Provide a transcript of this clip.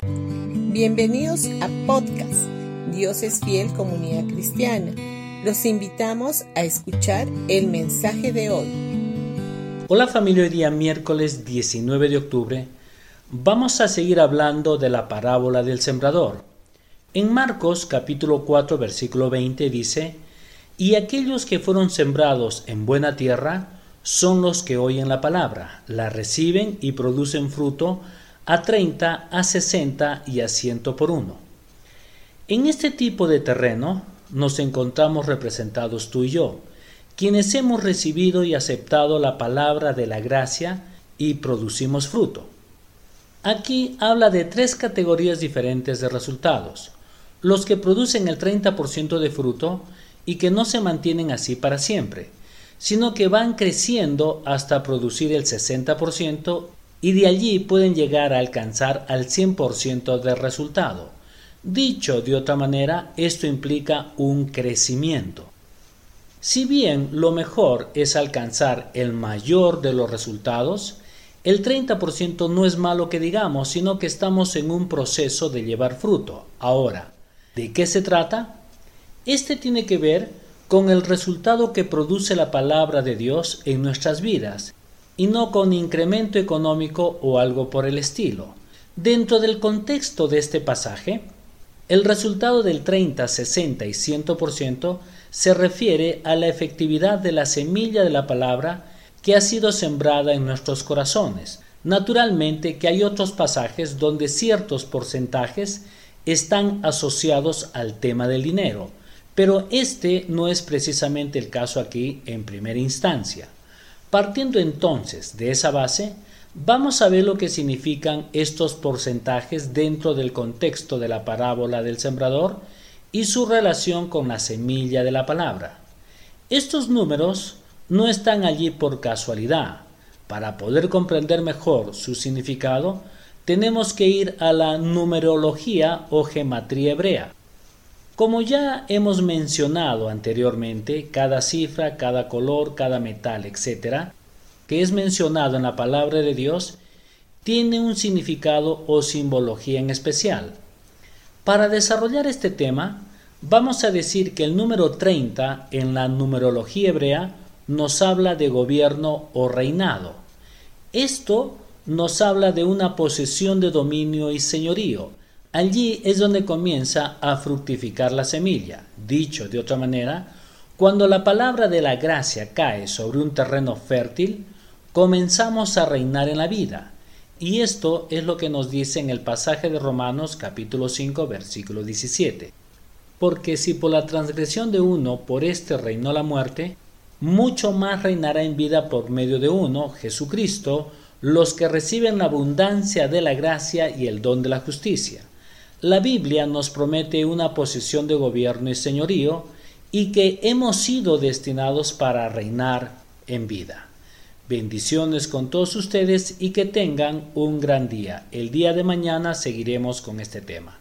Bienvenidos a podcast Dios es fiel comunidad cristiana. Los invitamos a escuchar el mensaje de hoy. Hola familia, hoy día miércoles 19 de octubre vamos a seguir hablando de la parábola del sembrador. En Marcos capítulo 4 versículo 20 dice, y aquellos que fueron sembrados en buena tierra son los que oyen la palabra, la reciben y producen fruto a 30, a 60 y a 100 por uno. En este tipo de terreno nos encontramos representados tú y yo, quienes hemos recibido y aceptado la palabra de la gracia y producimos fruto. Aquí habla de tres categorías diferentes de resultados. Los que producen el 30% de fruto y que no se mantienen así para siempre, sino que van creciendo hasta producir el 60% y de allí pueden llegar a alcanzar al 100% del resultado. Dicho de otra manera, esto implica un crecimiento. Si bien lo mejor es alcanzar el mayor de los resultados, el 30% no es malo que digamos, sino que estamos en un proceso de llevar fruto. Ahora, ¿de qué se trata? Este tiene que ver con el resultado que produce la palabra de Dios en nuestras vidas y no con incremento económico o algo por el estilo. Dentro del contexto de este pasaje, el resultado del 30, 60 y 100% se refiere a la efectividad de la semilla de la palabra que ha sido sembrada en nuestros corazones. Naturalmente que hay otros pasajes donde ciertos porcentajes están asociados al tema del dinero, pero este no es precisamente el caso aquí en primera instancia. Partiendo entonces de esa base, vamos a ver lo que significan estos porcentajes dentro del contexto de la parábola del sembrador y su relación con la semilla de la palabra. Estos números no están allí por casualidad. Para poder comprender mejor su significado, tenemos que ir a la numerología o gematría hebrea. Como ya hemos mencionado anteriormente, cada cifra, cada color, cada metal, etc., que es mencionado en la palabra de Dios, tiene un significado o simbología en especial. Para desarrollar este tema, vamos a decir que el número 30 en la numerología hebrea nos habla de gobierno o reinado. Esto nos habla de una posesión de dominio y señorío, Allí es donde comienza a fructificar la semilla. Dicho de otra manera, cuando la palabra de la gracia cae sobre un terreno fértil, comenzamos a reinar en la vida. Y esto es lo que nos dice en el pasaje de Romanos capítulo 5 versículo 17. Porque si por la transgresión de uno por éste reinó la muerte, mucho más reinará en vida por medio de uno, Jesucristo, los que reciben la abundancia de la gracia y el don de la justicia. La Biblia nos promete una posición de gobierno y señorío y que hemos sido destinados para reinar en vida. Bendiciones con todos ustedes y que tengan un gran día. El día de mañana seguiremos con este tema.